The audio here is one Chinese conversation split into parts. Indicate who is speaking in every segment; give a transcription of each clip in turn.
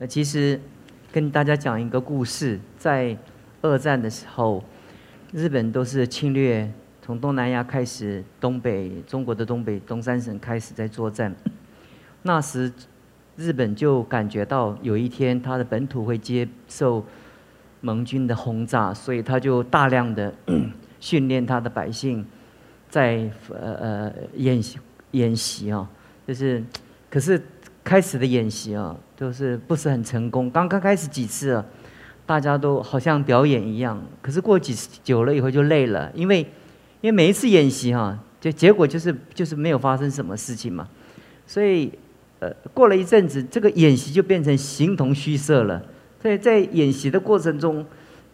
Speaker 1: 呃，其实跟大家讲一个故事，在二战的时候，日本都是侵略，从东南亚开始，东北中国的东北东三省开始在作战。那时日本就感觉到有一天他的本土会接受盟军的轰炸，所以他就大量的 训练他的百姓，在呃呃演习演习啊，就是可是开始的演习啊，都是不是很成功。刚刚开始几次啊，大家都好像表演一样，可是过几次久了以后就累了，因为因为每一次演习哈，就结果就是就是没有发生什么事情嘛，所以。呃，过了一阵子，这个演习就变成形同虚设了。在在演习的过程中，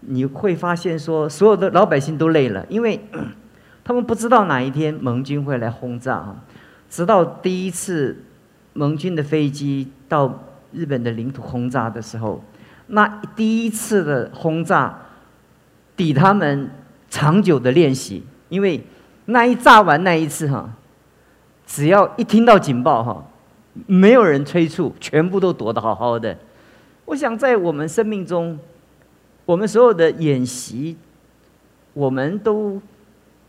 Speaker 1: 你会发现说，所有的老百姓都累了，因为 他们不知道哪一天盟军会来轰炸啊。直到第一次盟军的飞机到日本的领土轰炸的时候，那第一次的轰炸抵他们长久的练习，因为那一炸完那一次哈，只要一听到警报哈。没有人催促，全部都躲得好好的。我想在我们生命中，我们所有的演习，我们都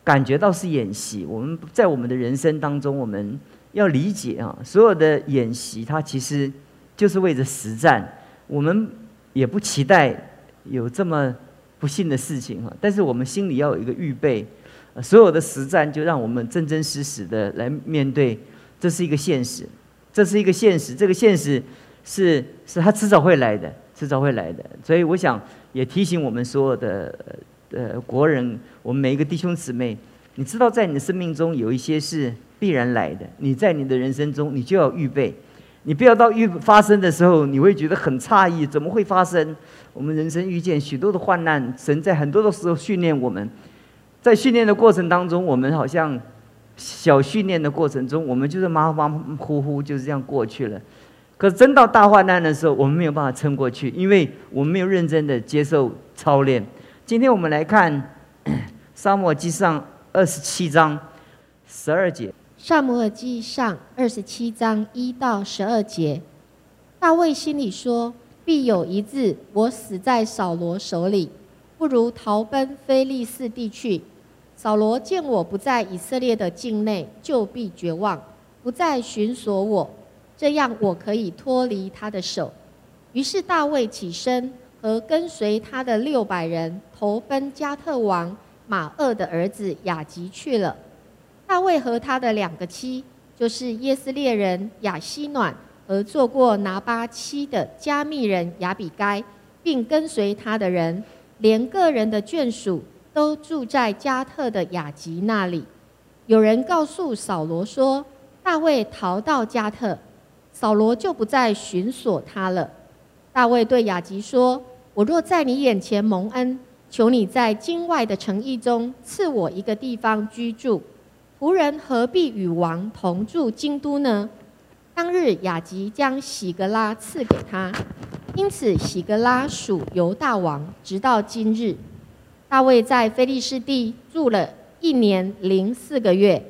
Speaker 1: 感觉到是演习。我们在我们的人生当中，我们要理解啊，所有的演习它其实就是为着实战。我们也不期待有这么不幸的事情哈，但是我们心里要有一个预备。所有的实战就让我们真真实实的来面对，这是一个现实。这是一个现实，这个现实是是他迟早会来的，迟早会来的。所以我想也提醒我们所有的呃国人，我们每一个弟兄姊妹，你知道在你的生命中有一些是必然来的，你在你的人生中你就要预备，你不要到遇发生的时候，你会觉得很诧异，怎么会发生？我们人生遇见许多的患难，神在很多的时候训练我们，在训练的过程当中，我们好像。小训练的过程中，我们就是马马虎虎就是这样过去了。可是真到大患难的时候，我们没有办法撑过去，因为我们没有认真的接受操练。今天我们来看《沙漠记上》二十七章十二节，《
Speaker 2: 沙漠记上》二十七章一到十二节。大卫心里说：“必有一日，我死在扫罗手里，不如逃奔非利士地去。”扫罗见我不在以色列的境内，就必绝望，不再寻索我，这样我可以脱离他的手。于是大卫起身，和跟随他的六百人投奔加特王马厄的儿子雅吉去了。大卫和他的两个妻，就是耶斯列人雅西暖和做过拿巴妻的加密人雅比该，并跟随他的人，连个人的眷属。都住在加特的雅吉那里。有人告诉扫罗说，大卫逃到加特，扫罗就不再寻索他了。大卫对雅吉说：“我若在你眼前蒙恩，求你在京外的城邑中赐我一个地方居住。仆人何必与王同住京都呢？”当日雅吉将喜格拉赐给他，因此喜格拉属犹大王，直到今日。大卫在菲利士地住了一年零四个月。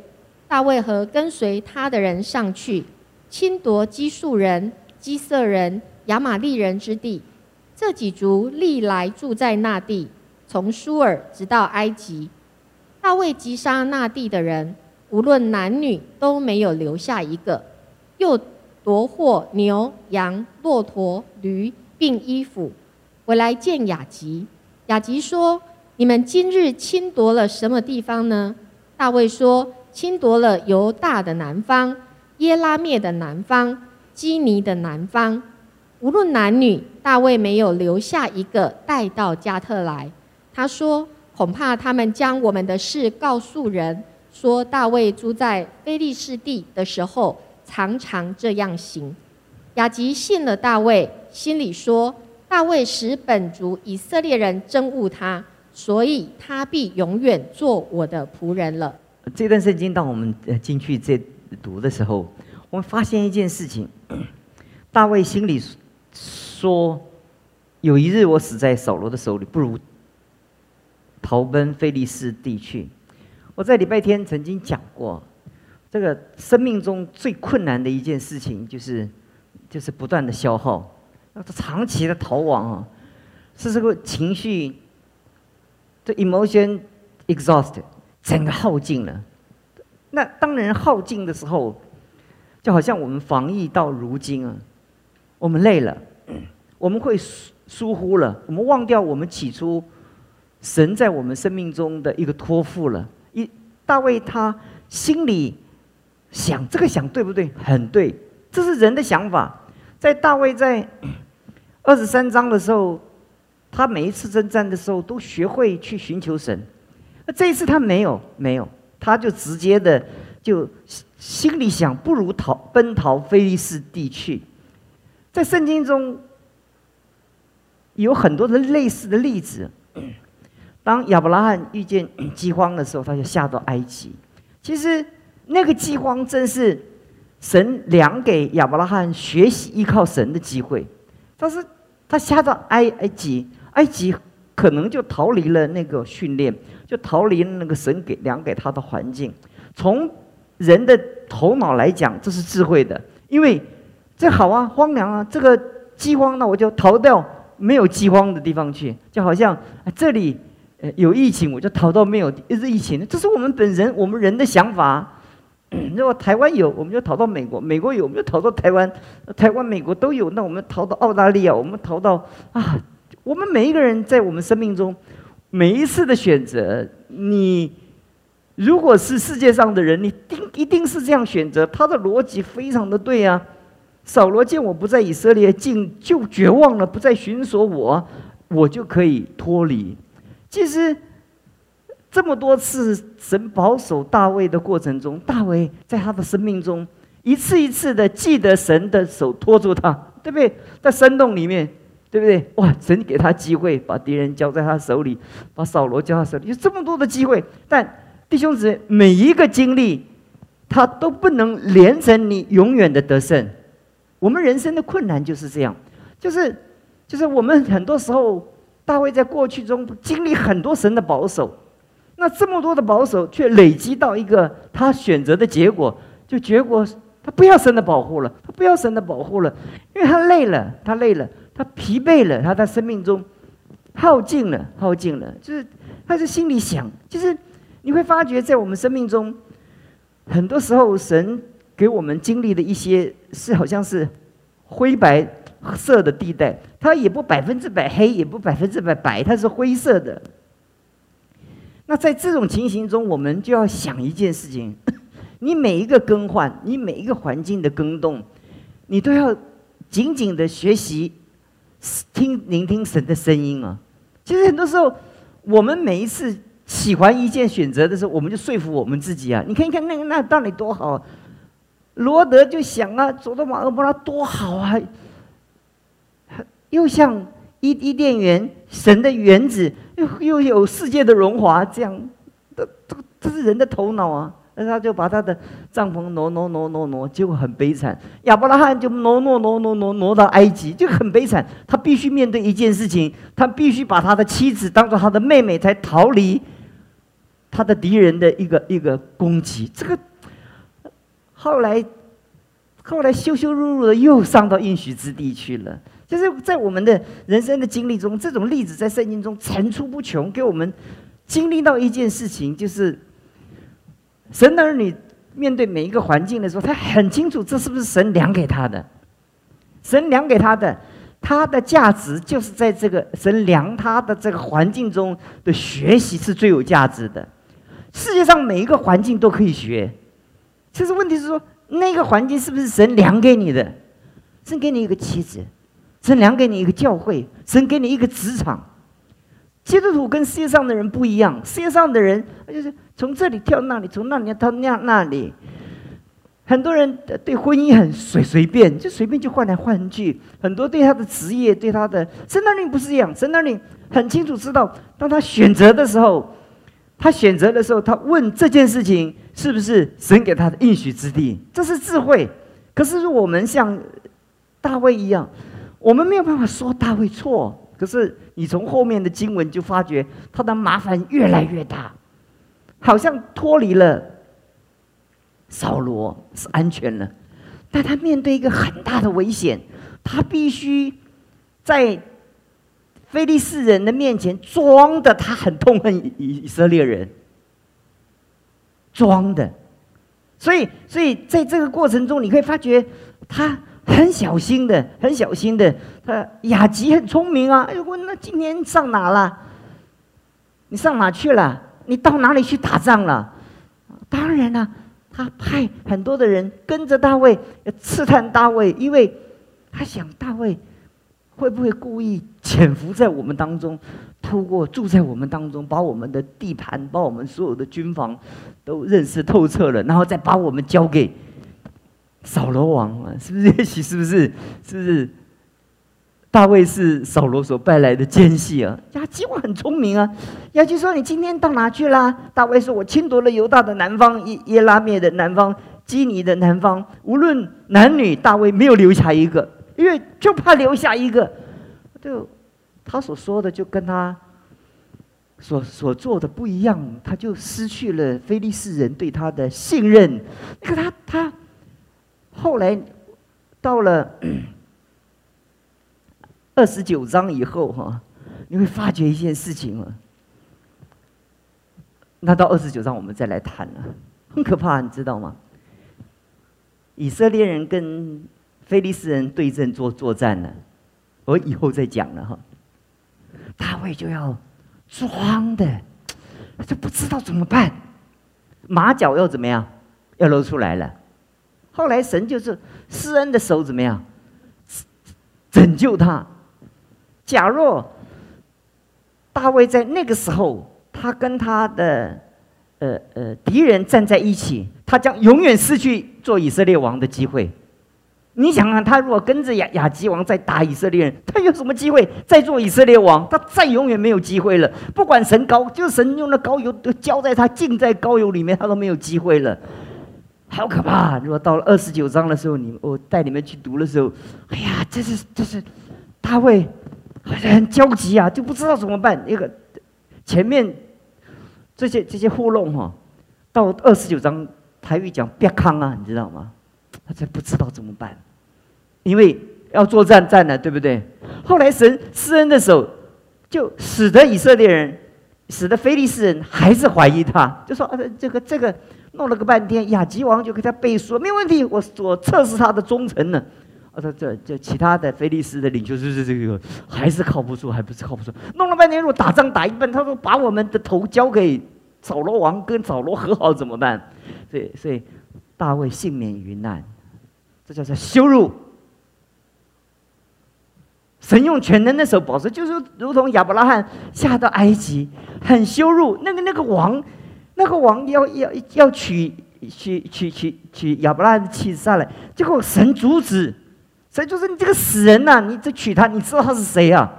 Speaker 2: 大卫和跟随他的人上去，侵夺基述人、基色人、亚玛利人之地。这几族历来住在那地，从舒尔直到埃及。大卫击杀那地的人，无论男女，都没有留下一个。又夺获牛、羊、骆驼、驴，并衣服，回来见雅吉。雅吉说。你们今日侵夺了什么地方呢？大卫说：“侵夺了犹大的南方、耶拉灭的南方、基尼的南方。无论男女，大卫没有留下一个带到加特来。”他说：“恐怕他们将我们的事告诉人，说大卫住在非利士地的时候，常常这样行。”雅吉信了大卫，心里说：“大卫使本族以色列人憎恶他。”所以他必永远做我的仆人了。
Speaker 1: 这段圣经，当我们进去这读的时候，我们发现一件事情：大卫心里说，有一日我死在扫罗的手里，不如逃奔非利士地去。我在礼拜天曾经讲过，这个生命中最困难的一件事情，就是就是不断的消耗，长期的逃亡啊，是这个情绪，这 emotion exhaust 整个耗尽了。那当人耗尽的时候，就好像我们防疫到如今啊，我们累了，我们会疏疏忽了，我们忘掉我们起初神在我们生命中的一个托付了。一大卫他心里想这个想对不对？很对，这是人的想法。在大卫在二十三章的时候，他每一次征战的时候都学会去寻求神。那这一次他没有，没有，他就直接的就心里想，不如逃奔逃菲利士地去。在圣经中有很多的类似的例子。当亚伯拉罕遇见饥荒的时候，他就下到埃及。其实那个饥荒正是。神量给亚伯拉罕学习依靠神的机会，但是他下到埃埃及，埃及可能就逃离了那个训练，就逃离那个神给量给他的环境。从人的头脑来讲，这是智慧的，因为这好啊，荒凉啊，这个饥荒，那我就逃到没有饥荒的地方去，就好像这里有疫情，我就逃到没有疫情，这是我们本人我们人的想法。如果台湾有，我们就逃到美国；美国有，我们就逃到台湾；台湾、美国都有，那我们逃到澳大利亚，我们逃到啊！我们每一个人在我们生命中每一次的选择，你如果是世界上的人，你定一定是这样选择，他的逻辑非常的对啊。扫罗见我不在以色列，竟就绝望了，不再寻索我，我就可以脱离。其实。这么多次神保守大卫的过程中，大卫在他的生命中一次一次的记得神的手托住他，对不对？在山洞里面，对不对？哇！神给他机会，把敌人交在他手里，把扫罗交他手里，有这么多的机会。但弟兄姊妹，每一个经历，他都不能连成你永远的得胜。我们人生的困难就是这样，就是就是我们很多时候，大卫在过去中经历很多神的保守。那这么多的保守，却累积到一个他选择的结果，就结果他不要神的保护了，他不要神的保护了，因为他累了，他累了，他疲惫了，他在生命中耗尽了，耗尽了，就是他在心里想，就是你会发觉在我们生命中，很多时候神给我们经历的一些是好像是灰白色的地带，它也不百分之百黑，也不百分之百白，它是灰色的。那在这种情形中，我们就要想一件事情：你每一个更换，你每一个环境的更动，你都要紧紧的学习听聆听神的声音啊！其实很多时候，我们每一次喜欢一件选择的时候，我们就说服我们自己啊！你看，你看那个那到底多好？罗德就想啊，走到马尔波拉多好啊！又像伊伊甸园，神的园子。又又有世界的荣华，这样，这这这是人的头脑啊！那他就把他的帐篷挪挪挪挪挪，结果很悲惨。亚伯拉罕就挪挪挪挪挪挪到埃及，就很悲惨。他必须面对一件事情，他必须把他的妻子当做他的妹妹，才逃离他的敌人的一个一个攻击。这个后来后来羞羞辱辱的又上到应许之地去了。就是在我们的人生的经历中，这种例子在圣经中层出不穷，给我们经历到一件事情，就是神的儿女面对每一个环境的时候，他很清楚这是不是神量给他的，神量给他的，他的价值就是在这个神量他的这个环境中的学习是最有价值的。世界上每一个环境都可以学，其实问题是说那个环境是不是神量给你的？神给你一个妻子。神量给你一个教会，神给你一个职场。基督徒跟世界上的人不一样，世界上的人就是从这里跳那里，从那里跳那那里。很多人对婚姻很随随便，就随便就换来换去。很多对他的职业，对他的神那里不是这样，神那里很清楚知道，当他选择的时候，他选择的时候，他问这件事情是不是神给他的应许之地，这是智慧。可是我们像大卫一样。我们没有办法说大卫错，可是你从后面的经文就发觉他的麻烦越来越大，好像脱离了扫罗是安全了，但他面对一个很大的危险，他必须在非利士人的面前装的他很痛恨以以色列人，装的。所以，所以在这个过程中，你可以发觉他很小心的，很小心的。他雅吉很聪明啊！哎，问那今天上哪了？你上哪去了？你到哪里去打仗了？当然了，他派很多的人跟着大卫，刺探大卫，因为他想大卫会不会故意潜伏在我们当中，透过住在我们当中，把我们的地盘，把我们所有的军防都认识透彻了，然后再把我们交给扫罗王啊？是不是？也 许是不是？是不是？大卫是扫罗所派来的奸细啊！亚基王很聪明啊。亚基说：“你今天到哪去啦？”大卫说：“我侵夺了犹大的南方，耶耶拉灭的南方，基尼的南方。无论男女，大卫没有留下一个，因为就怕留下一个，就他所说的就跟他所所做的不一样，他就失去了非利士人对他的信任。那个他他后来到了。”二十九章以后，哈，你会发觉一件事情啊。那到二十九章我们再来谈了，很可怕，你知道吗？以色列人跟菲利斯人对阵作作战呢，我以后再讲了哈。大卫就要装的，就不知道怎么办，马脚要怎么样，要露出来了。后来神就是施恩的手怎么样，拯救他。假若大卫在那个时候，他跟他的呃呃敌人站在一起，他将永远失去做以色列王的机会。你想想，他如果跟着亚亚基王在打以色列人，他有什么机会再做以色列王？他再永远没有机会了。不管神高，就是神用的膏油都浇在他，浸在膏油里面，他都没有机会了。好可怕！如果到了二十九章的时候，你我带你们去读的时候，哎呀，这是这是大卫。很焦急啊，就不知道怎么办。一个前面这些这些糊弄哈，到二十九章台语讲别康啊，你知道吗？他才不知道怎么办，因为要作战战了，对不对？后来神施恩的时候，就使得以色列人，使得非利士人还是怀疑他，就说：“啊这个这个弄了个半天，亚吉王就给他背书，没问题，我我测试他的忠诚呢。”啊，这这这其他的菲利斯的领袖就是这个，还是靠不住，还不是靠不住。弄了半天，如果打仗打一半，他说把我们的头交给扫罗王，跟扫罗和好怎么办？所以，所以大卫幸免于难，这叫做羞辱。神用全能的手保持，就是如同亚伯拉罕下到埃及，很羞辱。那个那个王，那个王要要要娶娶娶娶娶亚伯拉罕的妻子上来，结果神阻止。神就是你这个死人呐！你这娶她，你知道她是谁啊？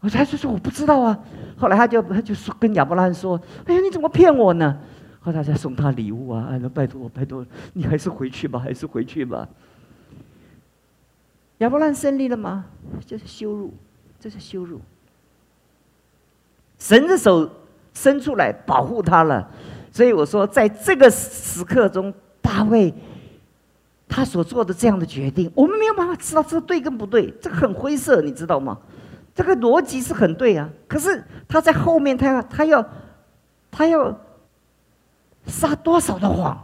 Speaker 1: 我他就说我不知道啊。后来他就他就说跟亚伯拉罕说：“哎呀，你怎么骗我呢？”后来他送他礼物啊！哎，那拜托拜托，你还是回去吧，还是回去吧。亚伯拉罕胜利了吗？这是羞辱，这是羞辱。神的手伸出来保护他了，所以我说，在这个时刻中，大卫。他所做的这样的决定，我们没有办法知道这对跟不对，这个很灰色，你知道吗？这个逻辑是很对啊，可是他在后面，他要他要他要撒多少的谎，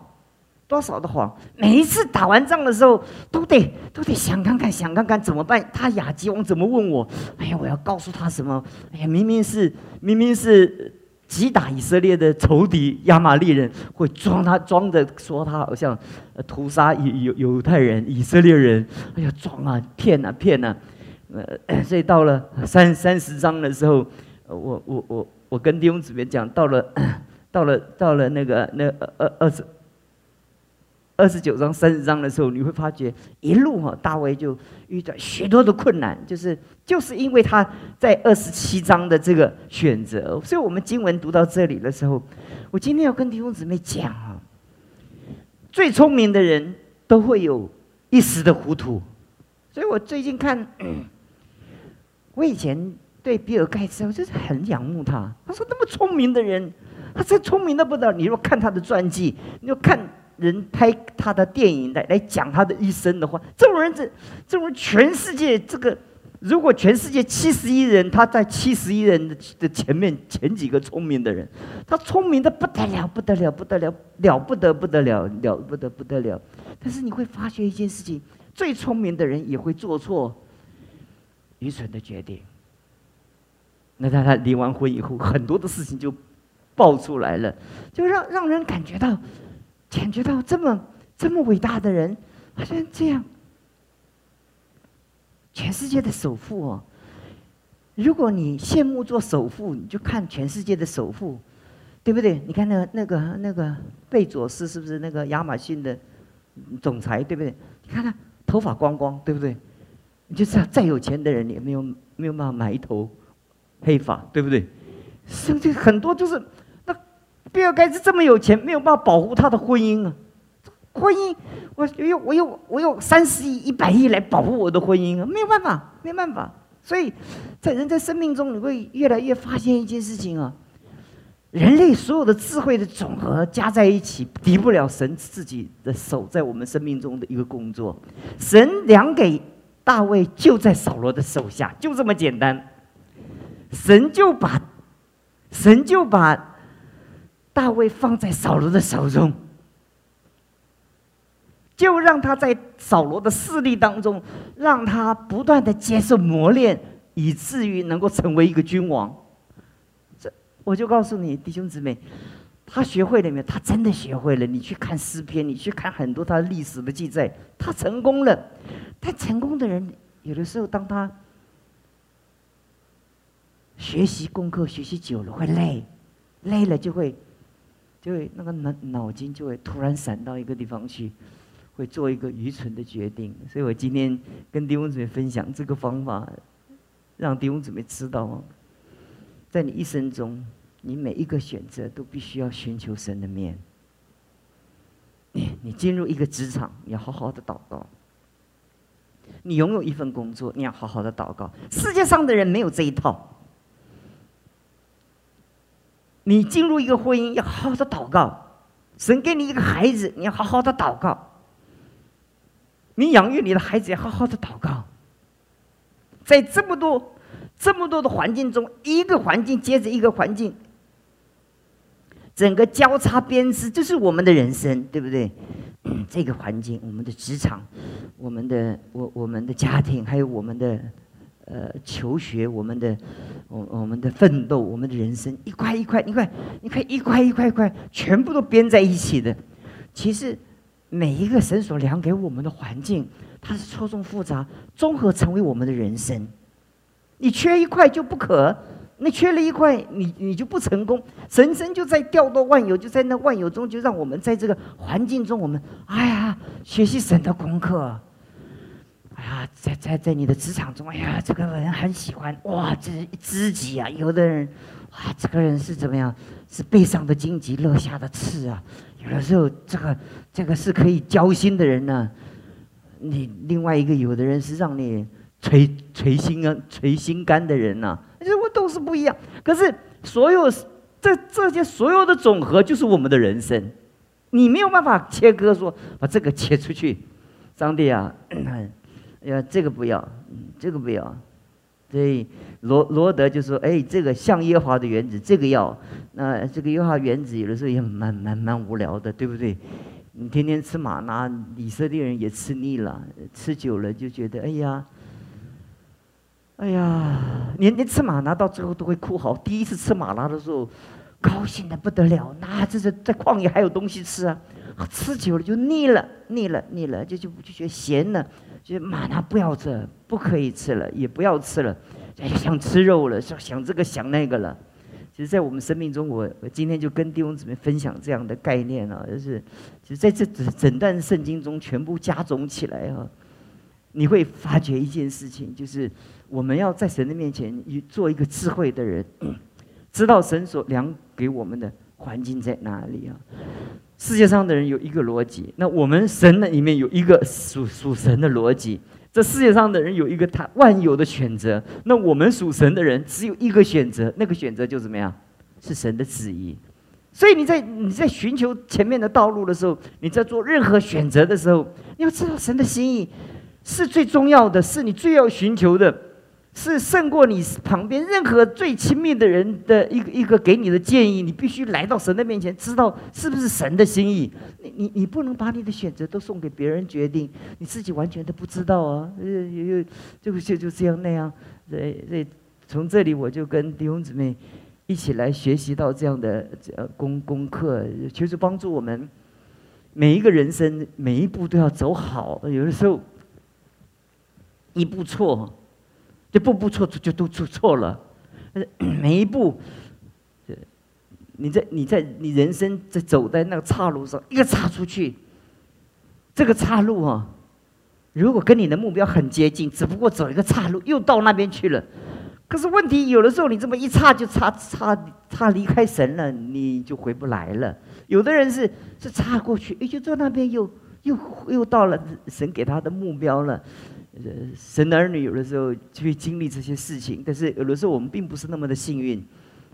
Speaker 1: 多少的谎？每一次打完仗的时候，都得都得想看看，想看看怎么办？他亚基王怎么问我？哎呀，我要告诉他什么？哎呀，明明是明明是。击打以色列的仇敌亚玛力人，会装他装着说他好像屠杀犹犹犹太人以色列人，哎呀装啊骗啊骗啊，呃，所以到了三三十章的时候，我我我我跟弟兄姊妹讲，到了 到了到了那个那二二十。二十九章、三十章的时候，你会发觉一路哈，大卫就遇到许多的困难，就是就是因为他在二十七章的这个选择。所以我们经文读到这里的时候，我今天要跟弟兄姊妹讲啊，最聪明的人都会有一时的糊涂。所以我最近看，我以前对比尔盖茨，我就是很仰慕他。他说那么聪明的人，他真聪明的不得了。你若看他的传记，你就看。人拍他的电影来来讲他的一生的话，这种人这这种全世界这个如果全世界七十亿人，他在七十亿人的前面前几个聪明的人，他聪明的不得了，不得了，不得了，了不得不得了，了不得不得了。但是你会发觉一件事情：最聪明的人也会做错愚蠢的决定。那在他离完婚以后，很多的事情就爆出来了，就让让人感觉到，感觉到这么这么伟大的人，好像这样。全世界的首富哦，如果你羡慕做首富，你就看全世界的首富，对不对？你看那个那个那个贝佐斯是不是那个亚马逊的总裁，对不对？你看他头发光光，对不对？你就知道再有钱的人也没有没有办法买一头黑发，对不对？甚至很多就是比尔盖茨这么有钱，没有办法保护他的婚姻啊。婚姻，我有我有我有三十亿、一百亿来保护我的婚姻啊，没有办法，没办法。所以，在人在生命中，你会越来越发现一件事情啊，人类所有的智慧的总和加在一起，敌不了神自己的手在我们生命中的一个工作。神量给大卫就在扫罗的手下，就这么简单。神就把，神就把大卫放在扫罗的手中。就让他在扫罗的势力当中，让他不断的接受磨练，以至于能够成为一个君王。这我就告诉你，弟兄姊妹，他学会了没有？他真的学会了。你去看诗篇，你去看很多他历史的记载，他成功了。但成功的人，有的时候当他学习功课学习久了，会累，累了就会，就会那个脑脑筋就会突然闪到一个地方去。会做一个愚蠢的决定，所以我今天跟弟兄姊妹分享这个方法，让弟兄姊妹知道，在你一生中，你每一个选择都必须要寻求神的面。你你进入一个职场，你要好好的祷告；你拥有一份工作，你要好好的祷告。世界上的人没有这一套。你进入一个婚姻，要好好的祷告；神给你一个孩子，你要好好的祷告。你养育你的孩子，要好好的祷告。在这么多、这么多的环境中，一个环境接着一个环境，整个交叉编织，这是我们的人生，对不对？这个环境，我们的职场，我们的我我们的家庭，还有我们的呃求学，我们的我我们的奋斗，我们的人生，一块一块，一块，你看一块一块一块，全部都编在一起的。其实。每一个神所量给我们的环境，它是错综复杂，综合成为我们的人生。你缺一块就不可，你缺了一块，你你就不成功。神生就在调动万有，就在那万有中，就让我们在这个环境中，我们哎呀，学习神的功课。哎呀，在在在你的职场中，哎呀，这个人很喜欢哇，这知己啊。有的人，哇，这个人是怎么样？是背上的荆棘，落下的刺啊。有的时候，这个这个是可以交心的人呢。你另外一个，有的人是让你捶捶心啊、捶心肝的人呐。这我都是不一样。可是所有这这些所有的总和，就是我们的人生。你没有办法切割，说把这个切出去。上帝啊，呀，这个不要，这个不要。所以罗罗德就说：“哎，这个像耶和华的原子，这个要。那这个耶和华原子有的时候也蛮蛮蛮无聊的，对不对？你天天吃玛拿，以色列人也吃腻了，吃久了就觉得哎呀，哎呀，你你吃玛拿到最后都会哭嚎。第一次吃玛拿的时候，高兴的不得了，那这是在旷野还有东西吃啊。吃久了就腻了，腻了，腻了，就就就觉得咸了。”就马上不要吃，不可以吃了，也不要吃了，想吃肉了，想想这个想那个了。其实，在我们生命中，我我今天就跟弟兄姊妹分享这样的概念啊，就是，其实在这整整段圣经中全部加总起来啊，你会发觉一件事情，就是我们要在神的面前做一个智慧的人，知道神所量给我们的环境在哪里啊。世界上的人有一个逻辑，那我们神的里面有一个属属神的逻辑。这世界上的人有一个他万有的选择，那我们属神的人只有一个选择，那个选择就怎么样？是神的旨意。所以你在你在寻求前面的道路的时候，你在做任何选择的时候，你要知道神的心意是最重要的，是你最要寻求的。是胜过你旁边任何最亲密的人的一个一个给你的建议。你必须来到神的面前，知道是不是神的心意。你你你不能把你的选择都送给别人决定，你自己完全都不知道啊！呃，又就就就这样那样。这这从这里我就跟弟兄姊妹一起来学习到这样的呃功功课，其实帮助我们每一个人生每一步都要走好。有的时候一步错。就步步错，就都出错了。每一步，你在你在你人生在走在那个岔路上，一个岔出去，这个岔路啊，如果跟你的目标很接近，只不过走一个岔路，又到那边去了。可是问题有的时候，你这么一岔就岔岔岔离开神了，你就回不来了。有的人是是岔过去，哎，就到那边又又又到了神给他的目标了。神的儿女有的时候就会经历这些事情，但是有的时候我们并不是那么的幸运。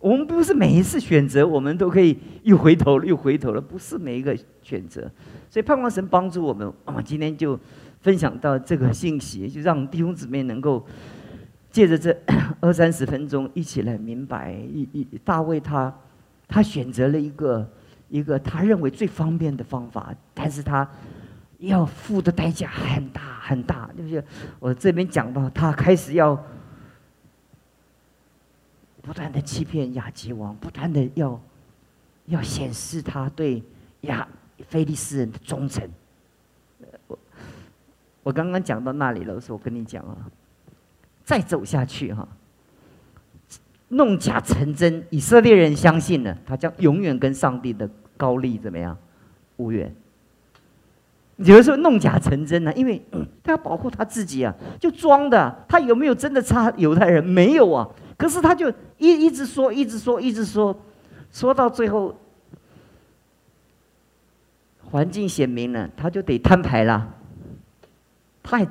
Speaker 1: 我们不是每一次选择，我们都可以又回头了又回头了，不是每一个选择。所以盼望神帮助我们。我们今天就分享到这个信息，就让弟兄姊妹能够借着这 二三十分钟一起来明白，一一大卫他他选择了一个一个他认为最方便的方法，但是他。要付的代价很大很大，就是？我这边讲到，他开始要不断的欺骗亚吉王，不断的要要显示他对亚菲利斯人的忠诚。我我刚刚讲到那里了，时候，我跟你讲啊，再走下去哈，弄假成真，以色列人相信了，他将永远跟上帝的高丽怎么样无缘。有的时候弄假成真呢，因为 他要保护他自己啊，就装的。他有没有真的差犹太人？没有啊。可是他就一一直说，一直说，一直说，说到最后，环境显明了，他就得摊牌了。太，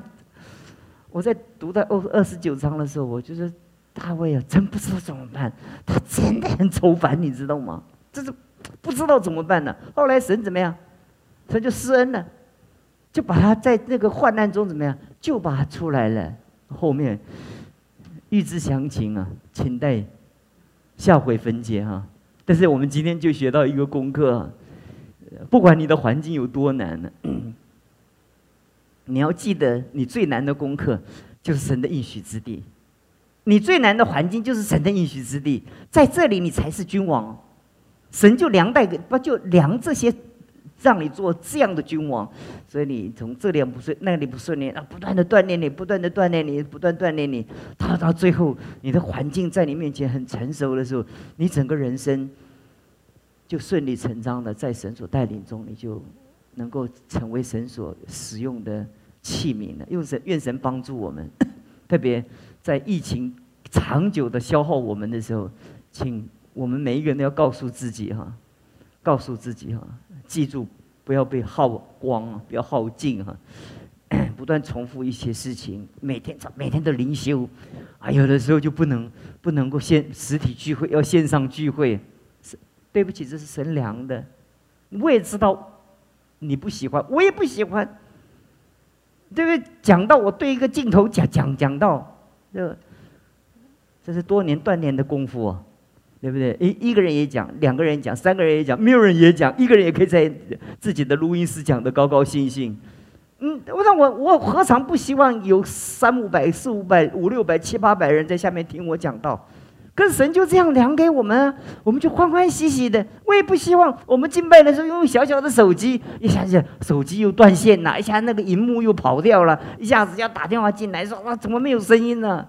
Speaker 1: 我在读到二二十九章的时候，我就说大卫啊，真不知道怎么办。他真的很愁烦，你知道吗？这是不知道怎么办呢。后来神怎么样？神就施恩了。就把他在那个患难中怎么样？就把他出来了。后面预知详情啊，请待下回分解哈。但是我们今天就学到一个功课，啊不管你的环境有多难呢，你要记得，你最难的功课就是神的应许之地。你最难的环境就是神的应许之地，在这里你才是君王。神就量带给不就量这些。让你做这样的君王，所以你从这里不顺，那里不顺利啊，不断的锻炼你，不断的锻炼你，不断锻炼你，到到最后，你的环境在你面前很成熟的时候，你整个人生就顺理成章的在神所带领中，你就能够成为神所使用的器皿了。用神愿神帮助我们，特别在疫情长久的消耗我们的时候，请我们每一个人都要告诉自己哈，告诉自己哈。记住，不要被耗光啊，不要耗尽哈。不断重复一些事情，每天每天的灵修，啊，有的时候就不能不能够线实体聚会，要线上聚会。是对不起，这是神良的。我也知道你不喜欢，我也不喜欢。对不对？讲到我对一个镜头讲讲讲到，这这是多年锻炼的功夫啊。对不对？一一个人也讲，两个人讲，三个人也讲，没有人也讲，一个人也可以在自己的录音室讲的高高兴兴。嗯，我让我我何尝不希望有三五百、四五百、五六百、七八百人在下面听我讲道？可是神就这样量给我们，我们就欢欢喜喜的。我也不希望我们敬拜的时候用小小的手机，一下子手机又断线了，一下那个荧幕又跑掉了，一下子要打电话进来说哇，怎么没有声音呢？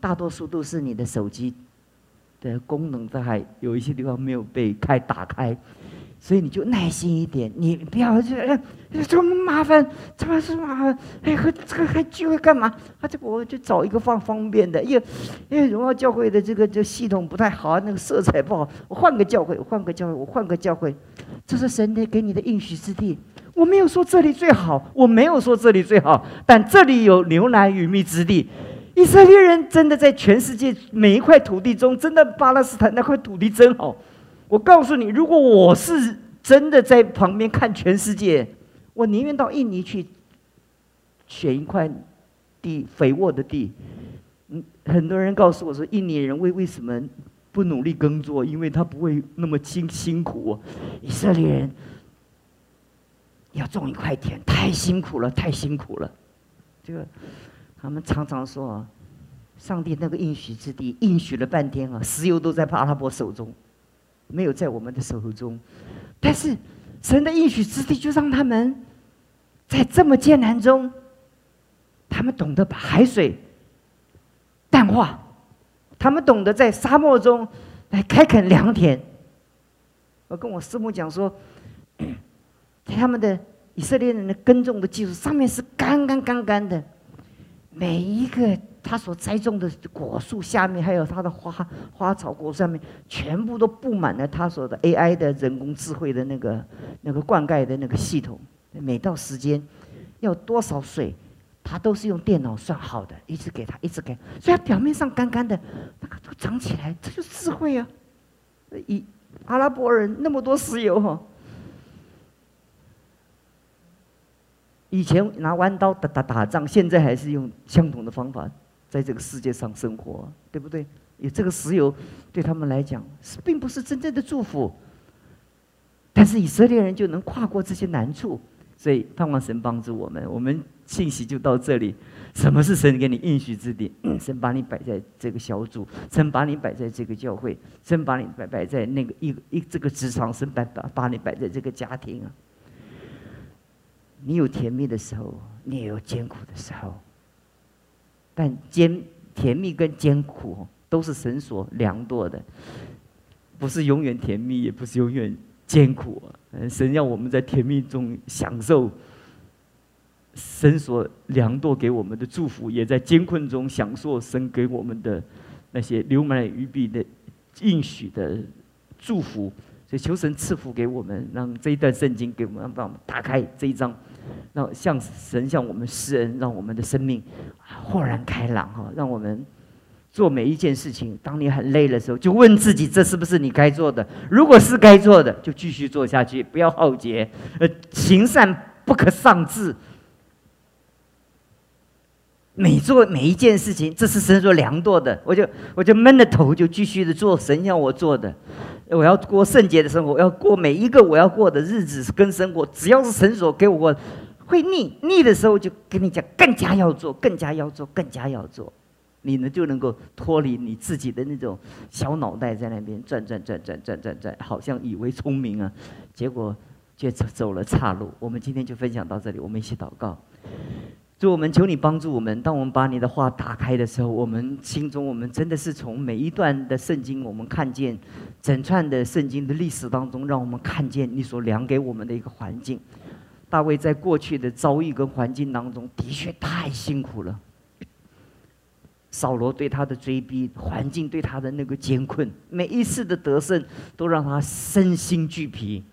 Speaker 1: 大多数都是你的手机。的功能在还有一些地方没有被开打开，所以你就耐心一点，你不要这哎这么麻烦，这么是麻烦，哎和这个还聚会干嘛？啊这我就找一个方方便的，因为因为荣耀教会的这个这系统不太好，那个色彩不好，我换个教会，我换个教会，我换个教会，这是神的给你的应许之地。我没有说这里最好，我没有说这里最好，但这里有牛奶与蜜之地。以色列人真的在全世界每一块土地中，真的巴勒斯坦那块土地真好。我告诉你，如果我是真的在旁边看全世界，我宁愿到印尼去选一块地肥沃的地，嗯，很多人告诉我说，印尼人为为什么不努力耕作？因为他不会那么辛辛苦。以色列人要种一块田，太辛苦了，太辛苦了。这个他们常常说啊，上帝那个应许之地，应许了半天啊，石油都在阿拉伯手中，没有在我们的手中。但是神的应许之地，就让他们在这么艰难中，他们懂得把海水。淡化，他们懂得在沙漠中来开垦良田。我跟我师母讲说，在他们的以色列人的耕种的技术上面是干干干干的，每一个他所栽种的果树下面，还有他的花花草果上面，全部都布满了他所的 AI 的人工智慧的那个那个灌溉的那个系统。每到时间要多少水。他都是用电脑算好的，一直给他，一直给，所以他表面上干干的，那个都长起来，这就是智慧啊！以阿拉伯人那么多石油哈，以前拿弯刀打打打仗，现在还是用相同的方法在这个世界上生活，对不对？有这个石油对他们来讲是并不是真正的祝福，但是以色列人就能跨过这些难处。所以盼望神帮助我们，我们信息就到这里。什么是神给你应许之地？神把你摆在这个小组，神把你摆在这个教会，神把你摆摆在那个一一这个职场，神摆把把你摆在这个家庭啊。你有甜蜜的时候，你也有艰苦的时候。但艰甜蜜跟艰苦都是神所量度的，不是永远甜蜜，也不是永远。艰苦！神让我们在甜蜜中享受神所量度给我们的祝福，也在艰困中享受神给我们的那些流满了鱼币的应许的祝福。所以求神赐福给我们，让这一段圣经给我们，帮我们打开这一章，让向神向我们施恩，让我们的生命豁然开朗哈！让我们。做每一件事情，当你很累的时候，就问自己：这是不是你该做的？如果是该做的，就继续做下去，不要耗竭。呃，行善不可丧志。每做每一件事情，这是神所量度的，我就我就闷着头就继续的做神要我做的。我要过圣洁的生活，我要过每一个我要过的日子跟生活，只要是神所给我会腻腻的时候，就跟你讲，更加要做，更加要做，更加要做。你呢就能够脱离你自己的那种小脑袋在那边转转转转转转转，好像以为聪明啊，结果却走走了岔路。我们今天就分享到这里，我们一起祷告。主，我们求你帮助我们。当我们把你的话打开的时候，我们心中我们真的是从每一段的圣经，我们看见整串的圣经的历史当中，让我们看见你所量给我们的一个环境。大卫在过去的遭遇跟环境当中，的确太辛苦了。扫罗对他的追逼，环境对他的那个艰困，每一次的得胜都让他身心俱疲。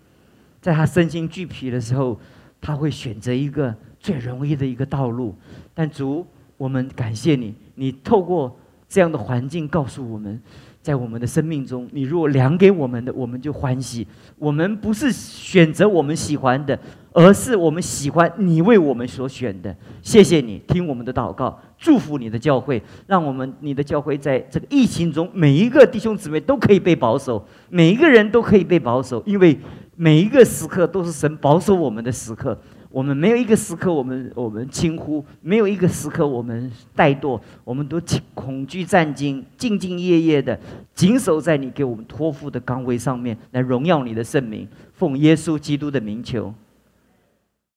Speaker 1: 在他身心俱疲的时候，他会选择一个最容易的一个道路。但主，我们感谢你，你透过这样的环境告诉我们，在我们的生命中，你如果量给我们的，我们就欢喜。我们不是选择我们喜欢的。而是我们喜欢你为我们所选的，谢谢你听我们的祷告，祝福你的教会，让我们你的教会在这个疫情中，每一个弟兄姊妹都可以被保守，每一个人都可以被保守，因为每一个时刻都是神保守我们的时刻。我们没有一个时刻，我们我们轻忽；没有一个时刻，我们怠惰。我们都恐惧战兢，兢兢业业的谨守在你给我们托付的岗位上面，来荣耀你的圣名。奉耶稣基督的名求。